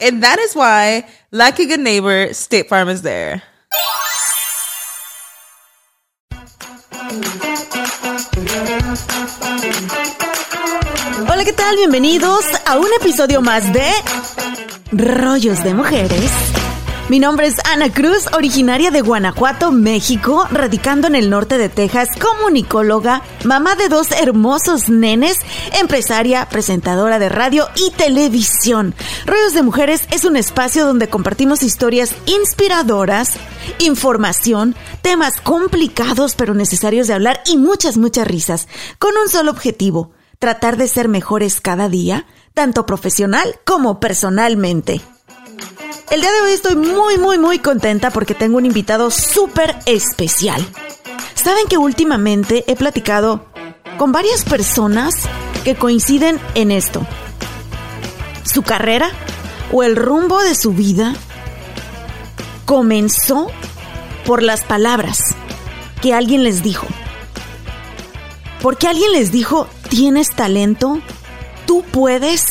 And that is why, like a good neighbor, State Farm is there. Hola, ¿qué tal? Bienvenidos a un episodio más de Rollos de Mujeres. Mi nombre es Ana Cruz, originaria de Guanajuato, México, radicando en el norte de Texas, comunicóloga, mamá de dos hermosos nenes, empresaria, presentadora de radio y televisión. Rollos de Mujeres es un espacio donde compartimos historias inspiradoras, información, temas complicados pero necesarios de hablar y muchas, muchas risas, con un solo objetivo, tratar de ser mejores cada día, tanto profesional como personalmente. El día de hoy estoy muy, muy, muy contenta porque tengo un invitado súper especial. Saben que últimamente he platicado con varias personas que coinciden en esto. Su carrera o el rumbo de su vida comenzó por las palabras que alguien les dijo. Porque alguien les dijo, tienes talento, tú puedes,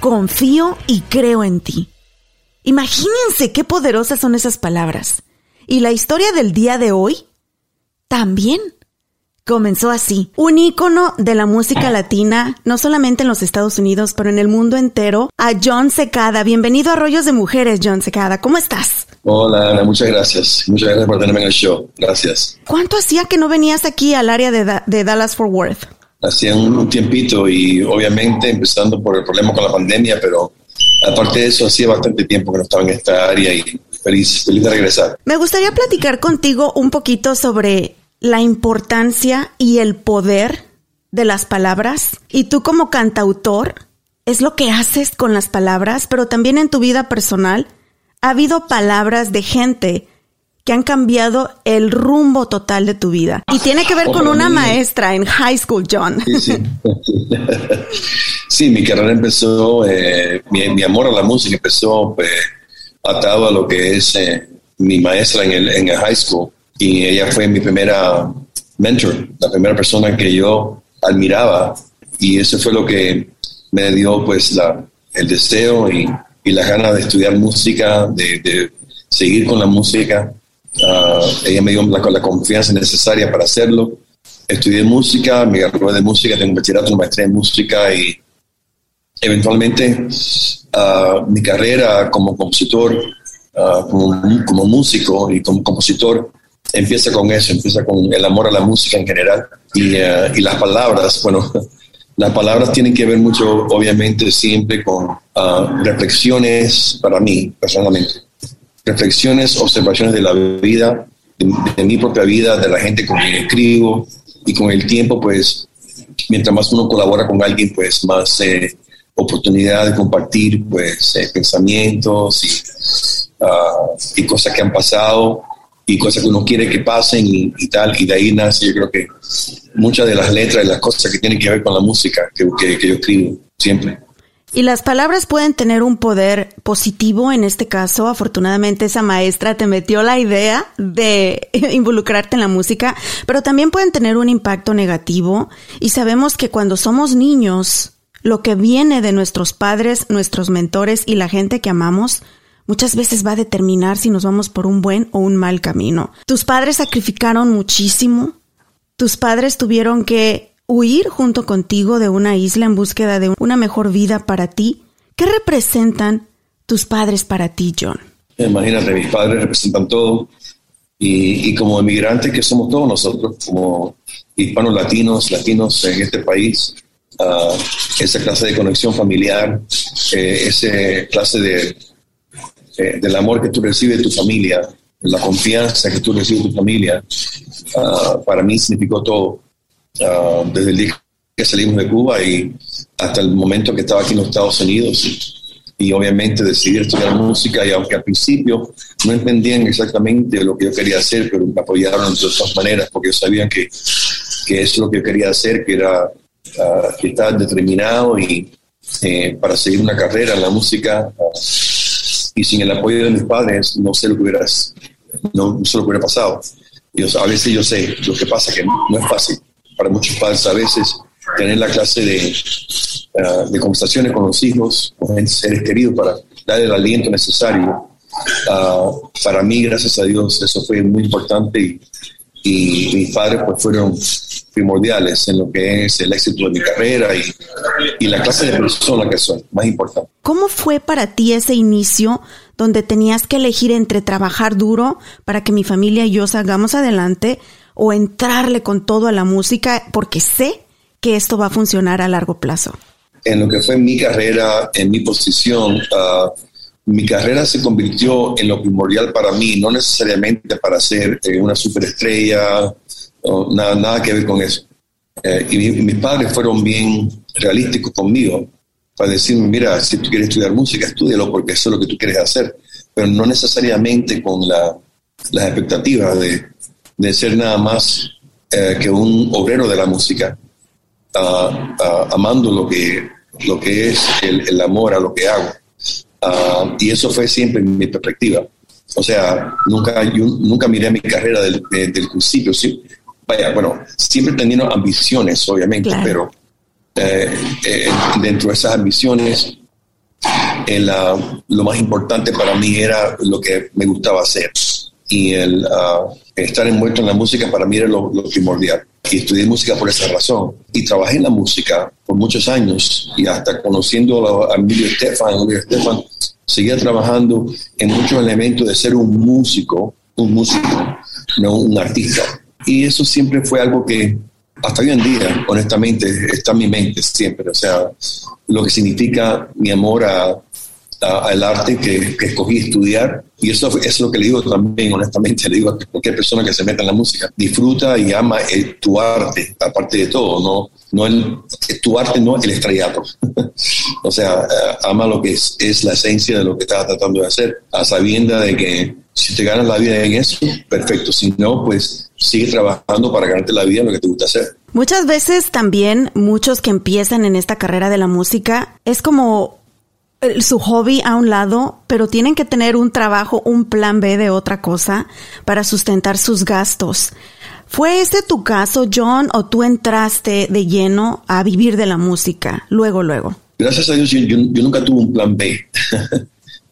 confío y creo en ti. Imagínense qué poderosas son esas palabras. Y la historia del día de hoy también comenzó así. Un ícono de la música latina, no solamente en los Estados Unidos, pero en el mundo entero, a John Secada. Bienvenido a Rollos de Mujeres, John Secada. ¿Cómo estás? Hola, Ana, muchas gracias. Muchas gracias por tenerme en el show. Gracias. ¿Cuánto hacía que no venías aquí al área de, da de Dallas Fort Worth? Hacía un tiempito y obviamente empezando por el problema con la pandemia, pero aparte de eso, hacía bastante tiempo que no estaba en esta área y feliz, feliz de regresar. Me gustaría platicar contigo un poquito sobre la importancia y el poder de las palabras. Y tú como cantautor, es lo que haces con las palabras, pero también en tu vida personal. Ha habido palabras de gente que han cambiado el rumbo total de tu vida. Y tiene que ver con una maestra en high school, John. Sí, sí. sí mi carrera empezó, eh, mi, mi, amor a la música empezó pues, atado a lo que es eh, mi maestra en el, en el high school. Y ella fue mi primera mentor, la primera persona que yo admiraba. Y eso fue lo que me dio pues la, el deseo y, y la ganas de estudiar música, de, de seguir con la música. Uh, ella me dio la, confianza necesaria para hacerlo. Estudié música, me gradué de música, tengo un bachillerato, una maestría en música y eventualmente uh, mi carrera como compositor, uh, como, como, músico y como compositor empieza con eso, empieza con el amor a la música en general y, y las palabras. Bueno, las palabras tienen que ver mucho, obviamente, siempre con reflexiones para mí personalmente reflexiones, observaciones de la vida, de, mi propia vida, de la gente con quien escribo y con el tiempo, pues, mientras más uno colabora con alguien, pues más eh, oportunidad de compartir, pues, eh, pensamientos y, uh, y, cosas que han pasado y cosas que uno quiere que pasen y, tal. Y de ahí nace, yo creo que muchas de las letras y las cosas que tienen que ver con la música que, que yo escribo siempre. Y las palabras pueden tener un poder positivo en este caso. Afortunadamente esa maestra te metió la idea de involucrarte en la música, pero también pueden tener un impacto negativo. Y sabemos que cuando somos niños, lo que viene de nuestros padres, nuestros mentores y la gente que amamos, muchas veces va a determinar si nos vamos por un buen o un mal camino. Tus padres sacrificaron muchísimo. Tus padres tuvieron que huir junto contigo de una isla en búsqueda de una mejor vida para ti. ¿Qué representan tus padres para ti, John? Imagínate, mis padres representan todo. Y, como emigrantes que somos todos nosotros, como hispanos latinos, latinos en este país, uh, esa clase de conexión familiar, eh, esa clase de, eh, del amor que tú recibes de tu familia, la confianza que tú recibes de tu familia, uh, para mí significó todo. Uh, desde el día que salimos de Cuba y hasta el momento que estaba aquí en los Estados Unidos y obviamente decidí estudiar música y aunque al principio no entendían exactamente lo que yo quería hacer, pero me apoyaron de todas maneras porque sabían que, que es lo que yo quería hacer, que era uh, que estar determinado y eh, para seguir una carrera en la música uh, y sin el apoyo de mis padres no sé lo que hubiera, no, sé lo que hubiera pasado. Yo, a veces yo sé, lo que pasa que no es fácil para muchos padres a veces tener la clase de eh, de conversaciones con los hijos, con seres queridos, para dar el aliento necesario. Ah, para mí, gracias a Dios, eso fue muy importante y, y mis padres pues, fueron primordiales en lo que es el éxito de mi carrera y, y, la clase de persona que soy, más importante. ¿Cómo fue para ti ese inicio donde tenías que elegir entre trabajar duro para que mi familia y yo salgamos adelante o entrarle con todo a la música porque sé que esto va a funcionar a largo plazo? en lo que fue mi carrera, en mi posición, uh, mi carrera se convirtió en lo primordial para mí, no necesariamente para ser eh, una superestrella, nada, nada que ver con eso. Eh, y, mis padres fueron bien realísticos conmigo para decirme, mira, si tú quieres estudiar música, estudialo porque eso es lo que tú quieres hacer, pero no necesariamente con la, las expectativas de, de, ser nada más eh, que un obrero de la música, uh, amando lo que lo que es el, amor a lo que hago. Ah, y eso fue siempre mi perspectiva. O sea, nunca, yo nunca miré mi carrera del, principio. Sí, vaya, bueno, siempre teniendo ambiciones, obviamente, pero eh, eh, dentro de esas ambiciones, lo más importante para mí era lo que me gustaba hacer. Y el ah, estar envuelto en la música para mí era lo primordial y estudié música por esa razón. Y trabajé en la música por muchos años y hasta conociendo a Emilio Estefan, Emilio Estefan, seguía trabajando en muchos elementos de ser un músico, un músico, no un artista. Y eso siempre fue algo que hasta hoy en día, honestamente, está en mi mente siempre. O sea, lo que significa mi amor a, al arte que, que, escogí estudiar. Y eso, es lo que le digo también, honestamente, le digo a cualquier persona que se meta en la música, disfruta y ama el, tu arte, aparte de todo, no, no el, tu arte, no el estrellato. o sea, eh, ama lo que es, es, la esencia de lo que estás tratando de hacer, a sabienda de que si te ganas la vida en eso, perfecto. Si no, pues sigue trabajando para ganarte la vida en lo que te gusta hacer. Muchas veces también muchos que empiezan en esta carrera de la música es como su hobby a un lado, pero tienen que tener un trabajo, un plan B de otra cosa para sustentar sus gastos. ¿Fue ese tu caso, John, o tú entraste de lleno a vivir de la música luego, luego? Gracias a Dios, yo, nunca tuve un plan B.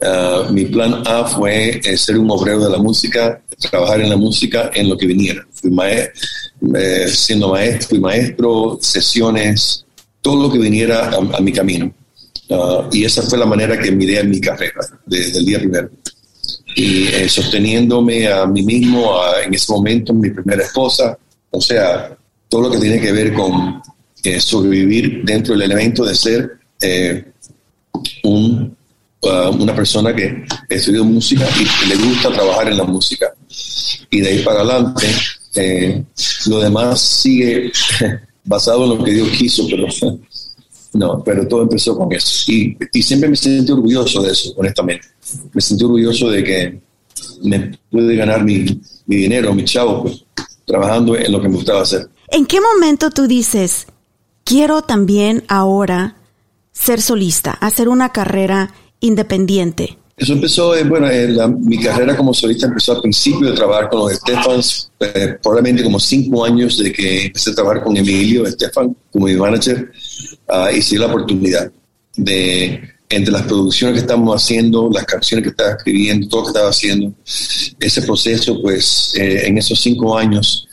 Ah, mi plan A fue eh, ser un obrero de la música, trabajar en la música en lo que viniera. Fui eh, siendo maestro, fui maestro, sesiones, todo lo que viniera a mi camino. Ah, y esa fue la manera que miré en mi carrera desde el día primero. Y eh, sosteniéndome a mí mismo, en ese momento, mi primera esposa, o sea, todo lo que tiene que ver con eh, sobrevivir dentro del elemento de ser eh, un, ah, una persona que estudió música y le gusta trabajar en la música. Y de ahí para adelante, lo demás sigue basado en lo que Dios quiso, pero no, pero todo empezó con eso. Y, y siempre me sentí orgulloso de eso, honestamente. Me sentí orgulloso de que me pude ganar mi, mi dinero, mi chavo, pues, trabajando en lo que me gustaba hacer. ¿En qué momento tú dices, quiero también ahora ser solista, hacer una carrera independiente? Eso empezó, eh, bueno, eh, mi carrera como solista empezó al principio de trabajar con los Estefans, eh, probablemente como cinco años de que empecé a trabajar con Emilio Estefan como mi manager. Ah, y dio la oportunidad de, entre las producciones que estamos haciendo, las canciones que estaba escribiendo, todo lo que estaba haciendo, ese proceso, pues eh, en esos cinco años,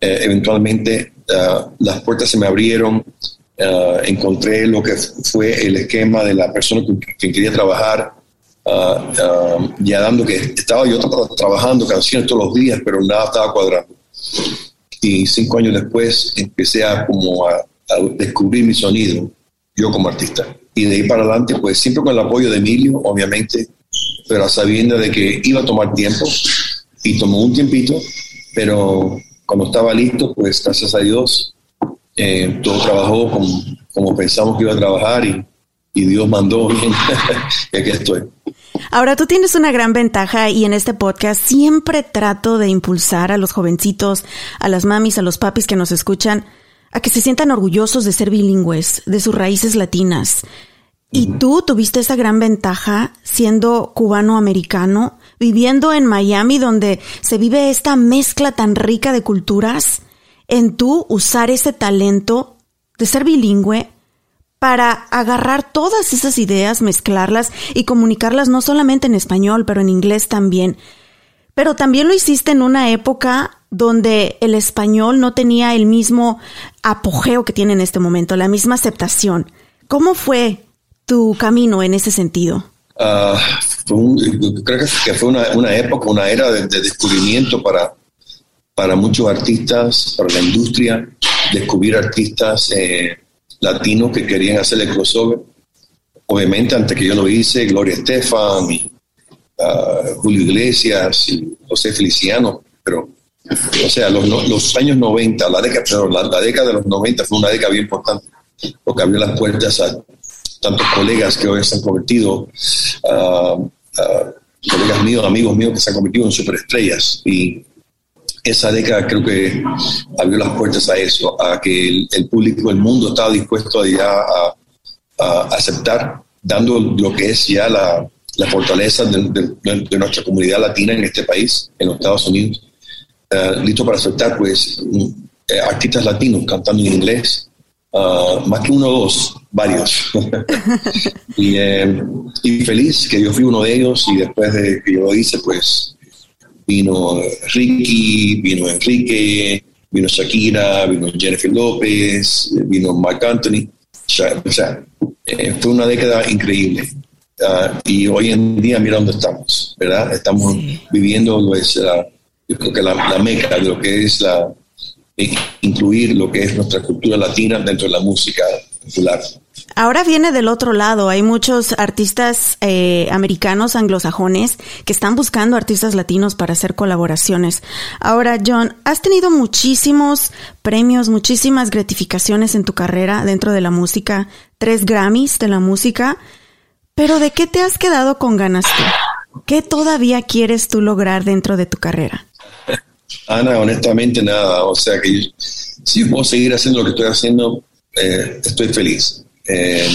eh, eventualmente ah, las puertas se me abrieron, ah, encontré lo que fue el esquema de la persona con quien quería trabajar, ya dando que estaba yo trabajando canciones todos los días, pero nada estaba cuadrando. Y cinco años después empecé a como a descubrir mi sonido, yo como artista. Y de ahí para adelante, pues siempre con el apoyo de Emilio, obviamente, pero sabiendo de que iba a tomar tiempo y tomó un tiempito, pero cuando estaba listo, pues gracias a Dios, eh, todo trabajó como, pensamos que iba a trabajar y, y Dios mandó bien. y aquí estoy. Ahora tú tienes una gran ventaja y en este podcast siempre trato de impulsar a los jovencitos, a las mamis, a los papis que nos escuchan a que se sientan orgullosos de ser bilingües, de sus raíces latinas. Y tú tuviste esa gran ventaja siendo cubano-americano, viviendo en Miami donde se vive esta mezcla tan rica de culturas, en tú usar ese talento de ser bilingüe para agarrar todas esas ideas, mezclarlas y comunicarlas no solamente en español, pero en inglés también. Pero también lo hiciste en una época donde el español no tenía el mismo apogeo que tiene en este momento, la misma aceptación. ¿Cómo fue tu camino en ese sentido? Ah, creo que fue una, época, una era de, descubrimiento para, para muchos artistas, para la industria, descubrir artistas eh, latinos que querían hacer el crossover. Obviamente, antes que yo lo hice, Gloria Estefan, ah, Julio Iglesias y José Feliciano, pero o sea, los, años 90, la década, la, década de los 90 fue una década bien importante, porque abrió las puertas a tantos colegas que hoy se han convertido, colegas míos, amigos míos que se han convertido en superestrellas. Y esa década creo que abrió las puertas a eso, a que el, público, el mundo estaba dispuesto ya a, aceptar, dando lo que es ya la, fortaleza de, nuestra comunidad latina en este país, en los Estados Unidos, eh, listo para aceptar pues eh, artistas latinos cantando en inglés, uh, más que uno o dos, varios. y, eh, y, feliz que yo fui uno de ellos y después de que yo lo hice, pues vino Ricky, vino Enrique, vino Shakira, vino Jennifer López, vino Mark Anthony. O sea, fue una década increíble. Uh, y hoy en día mira dónde estamos, ¿verdad? Estamos viviendo nuestra yo creo que la, la meca de lo que es la, incluir lo que es nuestra cultura latina dentro de la música popular. Ahora viene del otro lado. Hay muchos artistas eh, americanos anglosajones que están buscando artistas latinos para hacer colaboraciones. Ahora, John, has tenido muchísimos premios, muchísimas gratificaciones en tu carrera dentro de la música, tres Grammys de la música, pero ¿de qué te has quedado con ganas tú? ¿Qué todavía quieres tú lograr dentro de tu carrera? Ana, honestamente nada. O sea que si puedo seguir haciendo lo que estoy haciendo, eh, estoy feliz. Eh,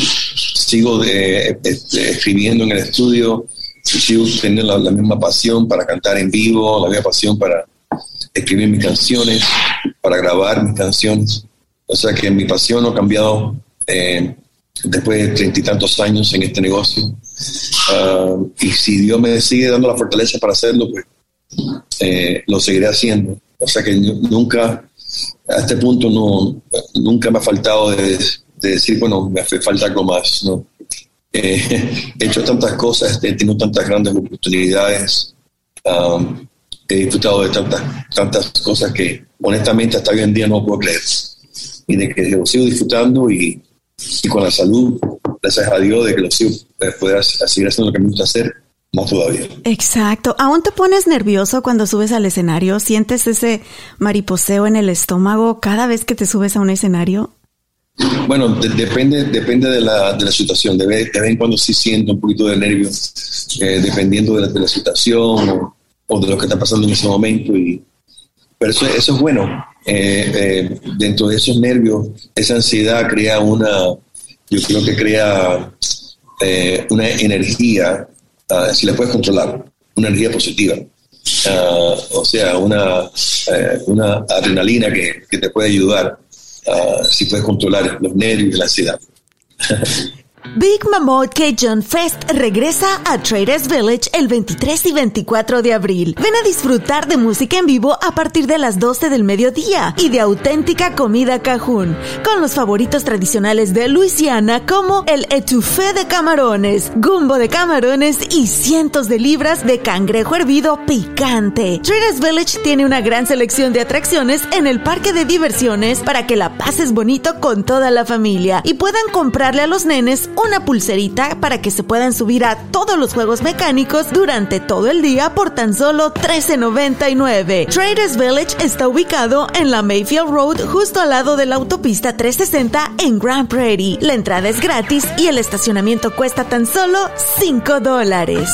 sigo eh, escribiendo en el estudio, sigo teniendo la, misma pasión para cantar en vivo, la misma pasión para escribir mis canciones, para grabar mis canciones. O sea que mi pasión no ha cambiado después de treinta y tantos años en este negocio. Ah, y si Dios me sigue dando la fortaleza para hacerlo, pues eh, lo seguiré haciendo. O sea que nunca, a este punto, no, nunca me ha faltado de, decir, bueno, me hace falta algo más. ¿no? Eh, he hecho tantas cosas, he tenido tantas grandes oportunidades, um, he disfrutado de tantas, tantas cosas que honestamente hasta hoy en día no puedo creer. Y de que lo sigo disfrutando y, y con la salud, gracias a Dios, de que lo sigo, eh, poder seguir haciendo lo que me gusta hacer más todavía. Exacto. ¿Aún te pones nervioso cuando subes al escenario? ¿Sientes ese mariposeo en el estómago cada vez que te subes a un escenario? Bueno, depende, depende de la, de la situación. De vez, en cuando sí siento un poquito de nervio, eh, dependiendo de la, situación o, de lo que está pasando en ese momento. Y, pero eso, eso es bueno. Eh, eh, dentro de esos nervios, esa ansiedad crea una, yo creo que crea una energía Ah, si la puedes controlar, una energía positiva. Ah, o sea, una, eh, una adrenalina que, que, te puede ayudar uh, si puedes controlar los nervios y la ansiedad. Big Mammoth Cajun Fest regresa a Traders Village el 23 y 24 de abril. Ven a disfrutar de música en vivo a partir de las 12 del mediodía y de auténtica comida cajún, con los favoritos tradicionales de Luisiana como el etouffee de camarones, gumbo de camarones y cientos de libras de cangrejo hervido picante. Traders Village tiene una gran selección de atracciones en el parque de diversiones para que la pases bonito con toda la familia y puedan comprarle a los nenes una pulserita para que se puedan subir a todos los juegos mecánicos durante todo el día por tan solo $13.99. Traders Village está ubicado en la Mayfield Road justo al lado de la autopista 360 en Grand Prairie. La entrada es gratis y el estacionamiento cuesta tan solo 5 dólares.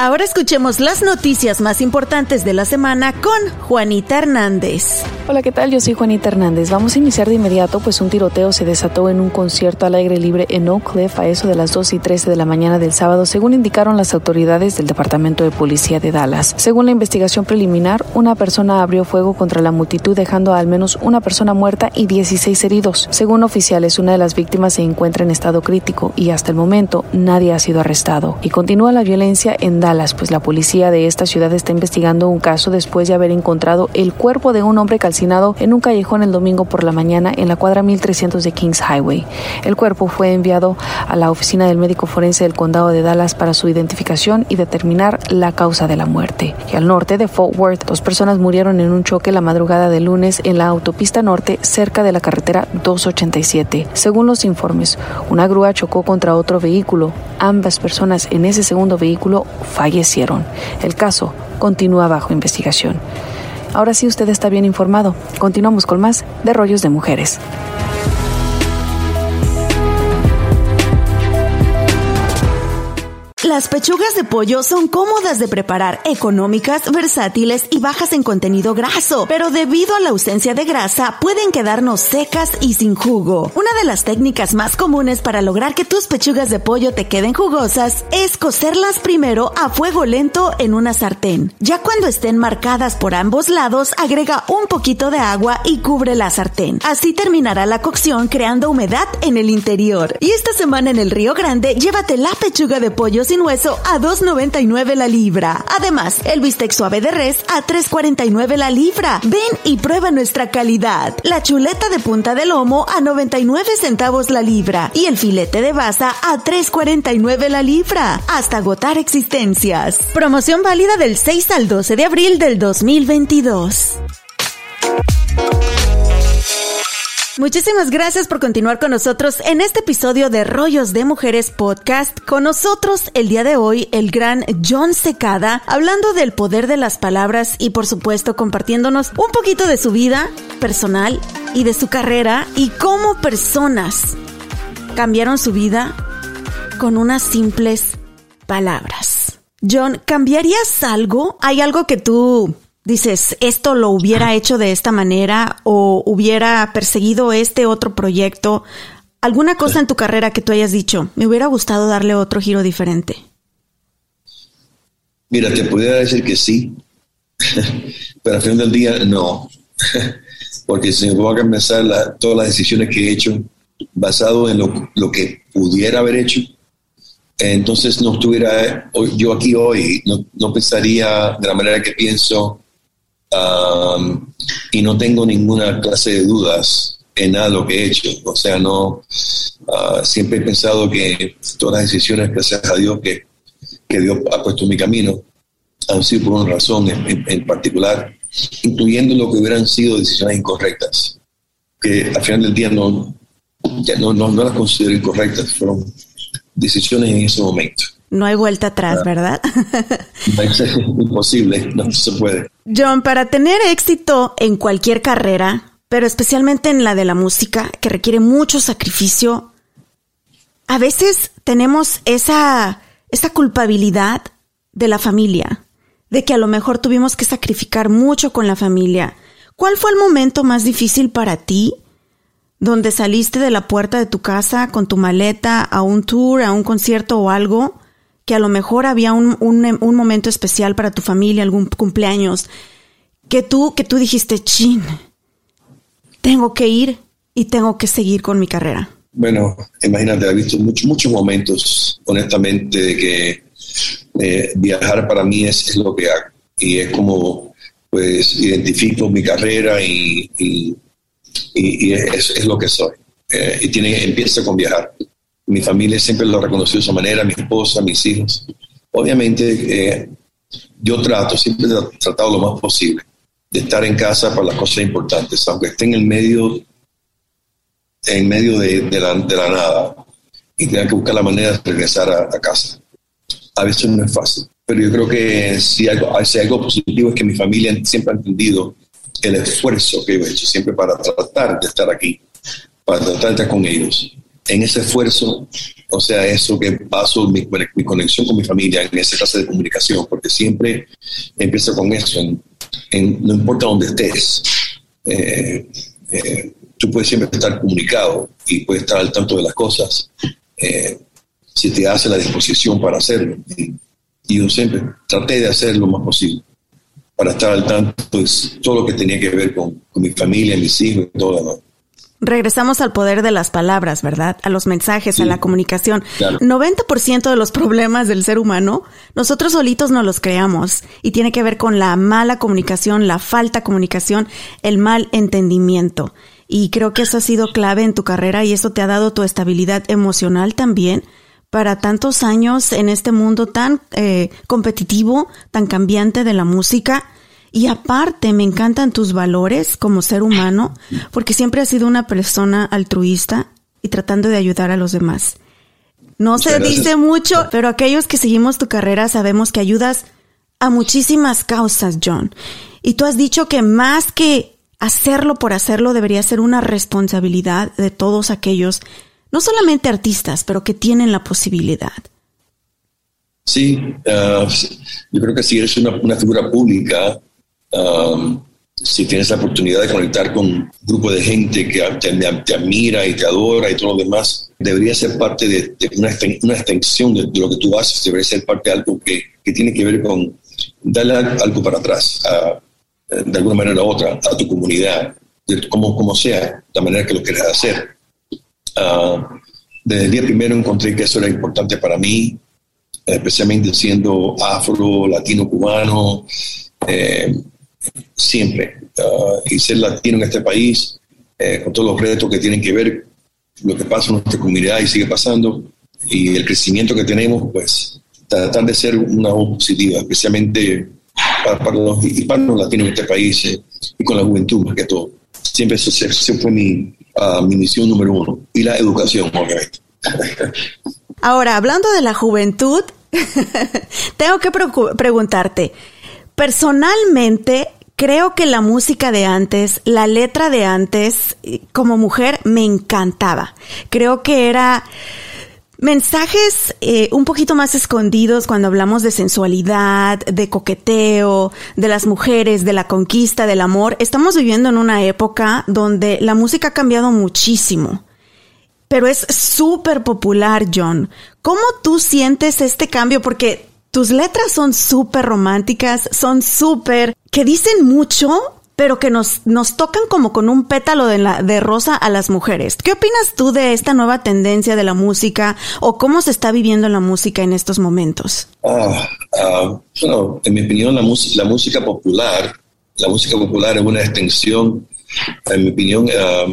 Ahora escuchemos las noticias más importantes de la semana con Juanita Hernández. Hola, ¿qué tal? Yo soy Juanita Hernández. Vamos a iniciar de inmediato, pues un tiroteo se desató en un concierto al aire libre en Oak Cliff a eso de las 2 y 13 de la mañana del sábado, según indicaron las autoridades del Departamento de Policía de Dallas. Según la investigación preliminar, una persona abrió fuego contra la multitud, dejando a al menos una persona muerta y 16 heridos. Según oficiales, una de las víctimas se encuentra en estado crítico y hasta el momento nadie ha sido arrestado. Y continúa la violencia en Dallas pues la policía de esta ciudad está investigando un caso después de haber encontrado el cuerpo de un hombre calcinado en un callejón el domingo por la mañana en la cuadra 1300 de Kings Highway. El cuerpo fue enviado a la oficina del médico forense del condado de Dallas para su identificación y determinar la causa de la muerte. Y al norte de Fort Worth, dos personas murieron en un choque la madrugada de lunes en la autopista norte cerca de la carretera 287. Según los informes, una grúa chocó contra otro vehículo. Ambas personas en ese segundo vehículo fallecieron. El caso continúa bajo investigación. Ahora sí usted está bien informado. Continuamos con más de rollos de mujeres. Las pechugas de pollo son cómodas de preparar, económicas, versátiles y bajas en contenido graso, pero debido a la ausencia de grasa pueden quedarnos secas y sin jugo. Una de las técnicas más comunes para lograr que tus pechugas de pollo te queden jugosas es cocerlas primero a fuego lento en una sartén. Ya cuando estén marcadas por ambos lados, agrega un poquito de agua y cubre la sartén. Así terminará la cocción creando humedad en el interior. Y esta semana en el Río Grande, llévate la pechuga de pollo sin hueso a 2.99 la libra. Además, el bistec suave de res a 3.49 la libra. Ven y prueba nuestra calidad. La chuleta de punta de lomo a 99 centavos la libra y el filete de baza a 3.49 la libra. Hasta agotar existencias. Promoción válida del 6 al 12 de abril del 2022. Muchísimas gracias por continuar con nosotros en este episodio de Rollos de Mujeres Podcast. Con nosotros el día de hoy el gran John Secada, hablando del poder de las palabras y por supuesto compartiéndonos un poquito de su vida personal y de su carrera y cómo personas cambiaron su vida con unas simples palabras. John, ¿cambiarías algo? ¿Hay algo que tú dices, esto lo hubiera hecho de esta manera o hubiera perseguido este otro proyecto? ¿Alguna cosa en tu carrera que tú hayas dicho, me hubiera gustado darle otro giro diferente? Mira, te pudiera decir que sí, pero al final del día no, porque si me voy a pensar todas las decisiones que he hecho basado en lo, lo, que pudiera haber hecho, entonces no estuviera yo aquí hoy, no, no pensaría de la manera que pienso Um, y no tengo ninguna clase de dudas en nada lo que he hecho. O sea, no, uh, siempre he pensado que todas las decisiones, gracias a Dios, que, que Dios ha puesto en mi camino, han sido por una razón en, particular, incluyendo lo que hubieran sido decisiones incorrectas, que al final del día no, no, no, no las considero incorrectas, fueron decisiones en ese momento. No hay vuelta atrás, ¿verdad? Es imposible, no se puede. John, para tener éxito en cualquier carrera, pero especialmente en la de la música, que requiere mucho sacrificio, a veces tenemos esa, esa culpabilidad de la familia, de que a lo mejor tuvimos que sacrificar mucho con la familia. ¿Cuál fue el momento más difícil para ti donde saliste de la puerta de tu casa con tu maleta a un tour, a un concierto o algo? Que a lo mejor había un, un, momento especial para tu familia, algún cumpleaños, que tú, que tú dijiste, chin, tengo que ir y tengo que seguir con mi carrera. Bueno, imagínate, he visto muchos, muchos momentos, honestamente, de que eh, viajar para mí es, lo que hago. Y es como, pues, identifico mi carrera y, y, es, lo que soy. Eh, y tiene, empieza con viajar. Mi familia siempre lo ha reconocido de esa manera, mi esposa, mis hijos. Obviamente, eh, yo trato, siempre he tratado lo más posible de estar en casa para las cosas importantes, aunque esté en medio, en medio de, la, nada y tenga que buscar la manera de regresar a, casa. A veces no es fácil, pero yo creo que si algo, si algo positivo es que mi familia siempre ha entendido el esfuerzo que yo he hecho siempre para tratar de estar aquí, para tratar de estar con ellos. En ese esfuerzo, o sea, eso que paso, mi, conexión con mi familia en esa clase de comunicación, porque siempre empiezo con eso, no importa dónde estés, eh, eh, tú puedes siempre estar comunicado y puedes estar al tanto de las cosas eh, si te hace la disposición para hacerlo. Y, yo siempre traté de hacer lo más posible para estar al tanto de todo lo que tenía que ver con, mi familia, mis hijos y todo lo. Regresamos al poder de las palabras, ¿verdad? A los mensajes, a la comunicación. 90% de los problemas del ser humano, nosotros solitos no los creamos y tiene que ver con la mala comunicación, la falta de comunicación, el mal entendimiento. Y creo que eso ha sido clave en tu carrera y eso te ha dado tu estabilidad emocional también para tantos años en este mundo tan eh, competitivo, tan cambiante de la música y aparte, me encantan tus valores como ser humano, porque siempre has sido una persona altruista y tratando de ayudar a los demás. No se dice mucho, pero aquellos que seguimos tu carrera sabemos que ayudas a muchísimas causas, John. Y tú has dicho que más que hacerlo por hacerlo debería ser una responsabilidad de todos aquellos, no solamente artistas, pero que tienen la posibilidad. Sí, uh, yo creo que si eres una, una figura pública, Um, si tienes la oportunidad de conectar con un grupo de gente que te, admira y te adora y todo lo demás, debería ser parte de, una, extensión de, lo que tú haces, debería ser parte de algo que, tiene que ver con darle algo para atrás, de alguna manera u otra, a tu comunidad, como, como sea, la manera que lo quieras hacer. Uh, desde el día primero encontré que eso era importante para mí, especialmente siendo afro, latino, cubano. Eh, siempre. Uh, y ser latino en este país, eh, con todos los retos que tienen que ver lo que pasa en nuestra comunidad y sigue pasando, y el crecimiento que tenemos, pues tratar de ser una voz positiva, especialmente para, los hispanos latinos en este país eh, y con la juventud más que todo. Siempre eso, fue mi, uh, mi misión número uno. Y la educación, obviamente. Ahora, hablando de la juventud, tengo que preguntarte, personalmente, creo que la música de antes, la letra de antes, como mujer, me encantaba. Creo que era mensajes eh, un poquito más escondidos cuando hablamos de sensualidad, de coqueteo, de las mujeres, de la conquista, del amor. Estamos viviendo en una época donde la música ha cambiado muchísimo. Pero es súper popular, John. ¿Cómo tú sientes este cambio? Porque tus letras son súper románticas, son súper, que dicen mucho, pero que nos, nos tocan como con un pétalo de, la, de rosa a las mujeres. ¿Qué opinas tú de esta nueva tendencia de la música o cómo se está viviendo la música en estos momentos? Ah, bueno, en mi opinión, la, la música popular, la música popular es una extensión, en mi opinión, ah,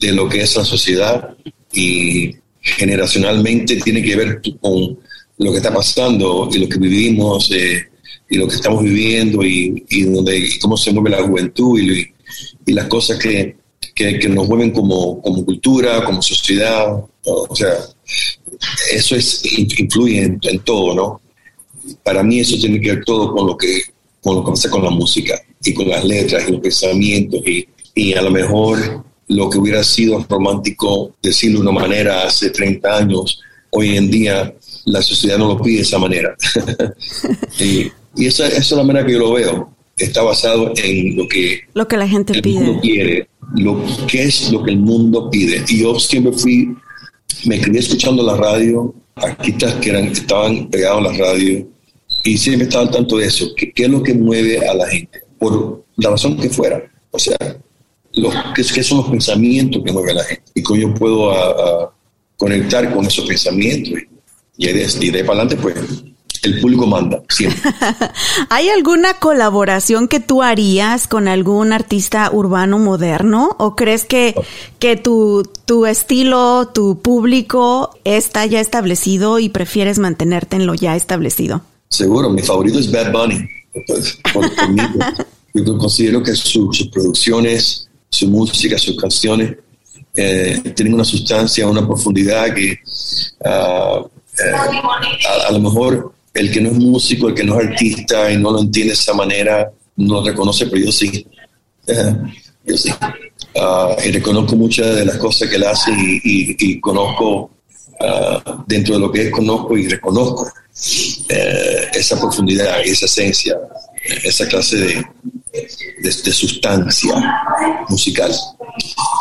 de lo que es la sociedad y generacionalmente tiene que ver con lo que está pasando y lo que vivimos eh, y lo que estamos viviendo y, y, donde, cómo se mueve la juventud y, y las cosas que, que, nos mueven como, como cultura, como sociedad. O sea, eso es, influye en, todo, ¿no? Para mí eso tiene que ver todo con lo que, con lo que pasa con la música y con las letras y los pensamientos y, y a lo mejor lo que hubiera sido romántico decirlo de una manera hace 30 años, hoy en día la sociedad no lo pide de esa manera. y, esa, es la manera que yo lo veo. Está basado en lo que, lo que la gente el pide. Mundo quiere, lo que es lo que el mundo pide. Y yo siempre fui, me crié escuchando la radio, artistas que eran, estaban pegados a la radio, y siempre estaba al tanto de eso. ¿Qué, ¿Qué es lo que mueve a la gente? Por la razón que fuera. O sea, los, qué, qué son los pensamientos que mueven a la gente y cómo yo puedo a- a conectar con esos pensamientos. Y de, y de ahí para adelante, pues el público manda, siempre. ¿Hay alguna colaboración que tú harías con algún artista urbano moderno? ¿O crees que, que tu, tu estilo, tu público está ya establecido y prefieres mantenerte en lo ya establecido? Seguro, mi favorito es Bad Bunny. Por- conmigo. Yo considero que su- sus producciones, su música, sus canciones eh, tienen una sustancia, una profundidad que eh, a, a lo mejor el que no es músico, el que no es artista y no lo entiende de esa manera, no lo reconoce, pero yo sí. Eh, yo sí. Ah, y reconozco muchas de las cosas que él hace y conozco ah, dentro de lo que es conozco y reconozco eh, esa profundidad y esa esencia, esa clase de, de, de sustancia musical.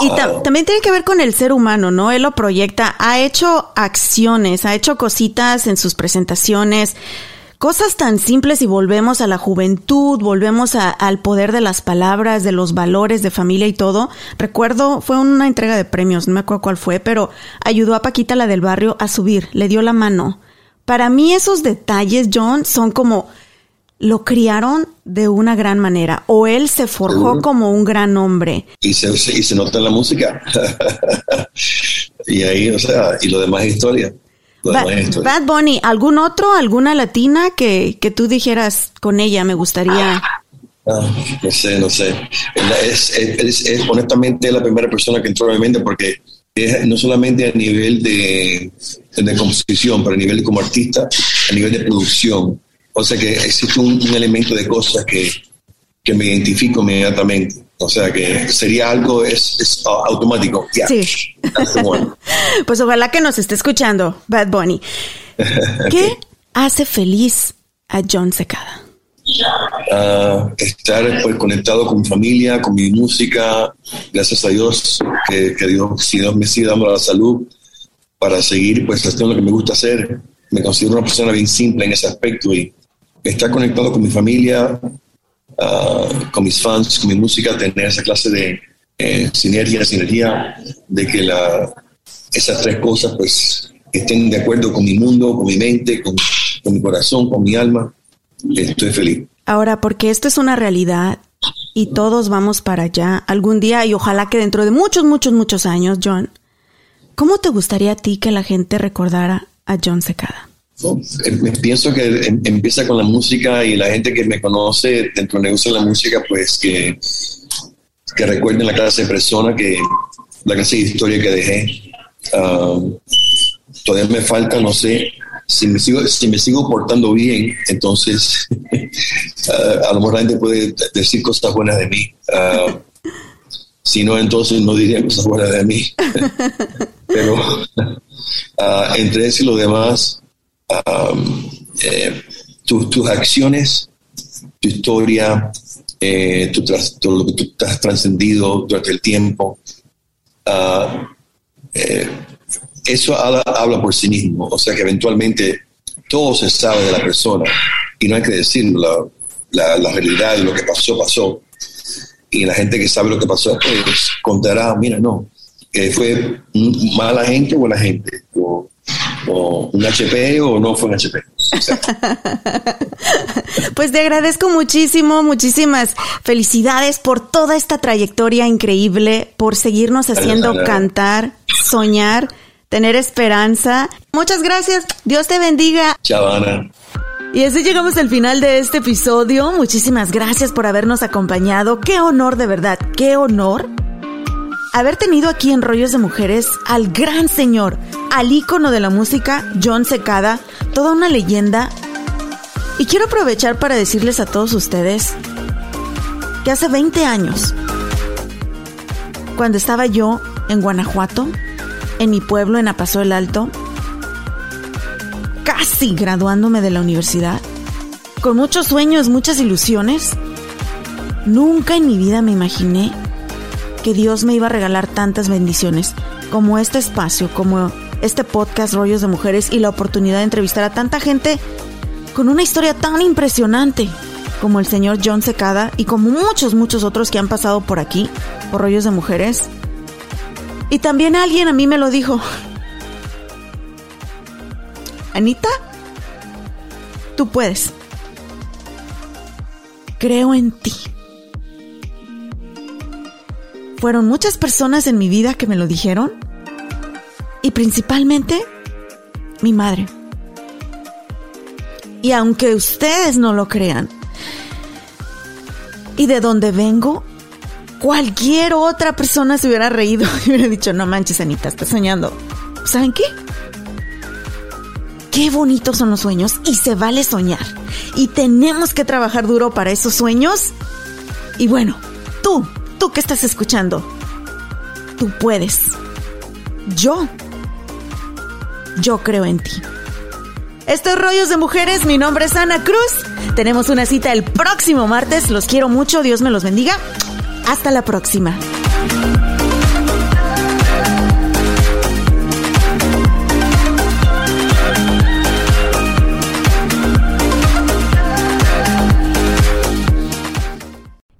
Y ta- también tiene que ver con el ser humano, ¿no? Él lo proyecta, ha hecho acciones, ha hecho cositas en sus presentaciones, cosas tan simples y volvemos a la juventud, volvemos a- al poder de las palabras, de los valores de familia y todo. Recuerdo, fue una entrega de premios, no me acuerdo cuál fue, pero ayudó a Paquita, la del barrio, a subir, le dio la mano. Para mí esos detalles, John, son como lo criaron de una gran manera o él se forjó Seguro. como un gran hombre. Y se, y se nota en la música. y ahí, o sea, y lo demás es historia. Lo Ba- demás es historia. Bad Bunny, ¿algún otro, alguna latina que, que tú dijeras con ella me gustaría? Ah, no sé, no sé. Es, es, es- es honestamente la primera persona que entró a mi mente porque es no solamente a nivel de, de composición, pero a nivel de como artista, a nivel de producción. O sea que existe un, un elemento de cosas que, que me identifico inmediatamente. O sea que sería algo es, es automático. Ya. Sí. Pues ojalá que nos esté escuchando, Bad Bunny. ¿Qué hace feliz a John Secada? Ah, estar pues, conectado con mi familia, con mi música, gracias a Dios, que, que Dios, si Dios me sigue dando la salud para seguir pues haciendo lo que me gusta hacer. Me considero una persona bien simple en ese aspecto y estar conectado con mi familia, ah, con mis fans, con mi música, tener esa clase de eh, sinergia, sinergia, de que la, esas tres cosas pues estén de acuerdo con mi mundo, con mi mente, con, con mi corazón, con mi alma. Estoy feliz. Ahora, porque esto es una realidad y todos vamos para allá algún día y ojalá que dentro de muchos, muchos, muchos años, John, ¿cómo te gustaría a ti que la gente recordara a John Secada? Eh, Pienso que em- empieza con la música y la gente que me conoce dentro del negocio de la música, pues que, que recuerden la clase de persona que, la clase de historia que dejé. Ah, todavía me falta, no sé, si me sigo, si me sigo portando bien, entonces ah, a lo mejor la gente puede decir cosas buenas de mí. Ah, si no, entonces no dirían cosas buenas de mí. Pero entre eso y lo demás, um, eh, tus- tus acciones, tu historia, eh, tu tras- todo lo que tú has trascendido durante el tiempo, ah, eh, eso habla, habla por sí mismo. O sea que eventualmente todo se sabe de la persona y no hay que decirlo. La, la, la realidad de lo que pasó, pasó. Y la gente que sabe lo que pasó, pues contará, mira, no, que fue m- mala gente o buena gente, o, o un HP o no fue un HP. O sea, Pues te agradezco muchísimo, muchísimas felicidades por toda esta trayectoria increíble, por seguirnos haciendo cantar, soñar, tener esperanza. Muchas gracias, Dios te bendiga. chao, Ana. Y así llegamos al final de este episodio. Muchísimas gracias por habernos acompañado. Qué honor de verdad, qué honor haber tenido aquí en Rollos de Mujeres al gran señor, al ícono de la música, John Secada, toda una leyenda. Y quiero aprovechar para decirles a todos ustedes que hace 20 años, cuando estaba yo en Guanajuato, en mi pueblo, en Apaso del Alto, casi graduándome de la universidad, con muchos sueños, muchas ilusiones, nunca en mi vida me imaginé que Dios me iba a regalar tantas bendiciones como este espacio, como este podcast Rollos de Mujeres y la oportunidad de entrevistar a tanta gente con una historia tan impresionante. como el señor John Secada y como muchos, muchos otros que han pasado por aquí, por rollos de mujeres. Y también alguien a mí me lo dijo. Anita, tú puedes. Creo en ti. Fueron muchas personas en mi vida que me lo dijeron y principalmente mi madre. Y aunque ustedes no lo crean, y de donde vengo, cualquier otra persona se hubiera reído y hubiera dicho, no manches, Anita, estás soñando. ¿Saben qué? Qué bonitos son los sueños y se vale soñar. Y tenemos que trabajar duro para esos sueños. Y bueno, tú, tú que estás escuchando, tú puedes. Yo, yo creo en ti. Estos rollos de mujeres, mi nombre es Ana Cruz. Tenemos una cita el próximo martes. Los quiero mucho. Dios me los bendiga. Hasta la próxima.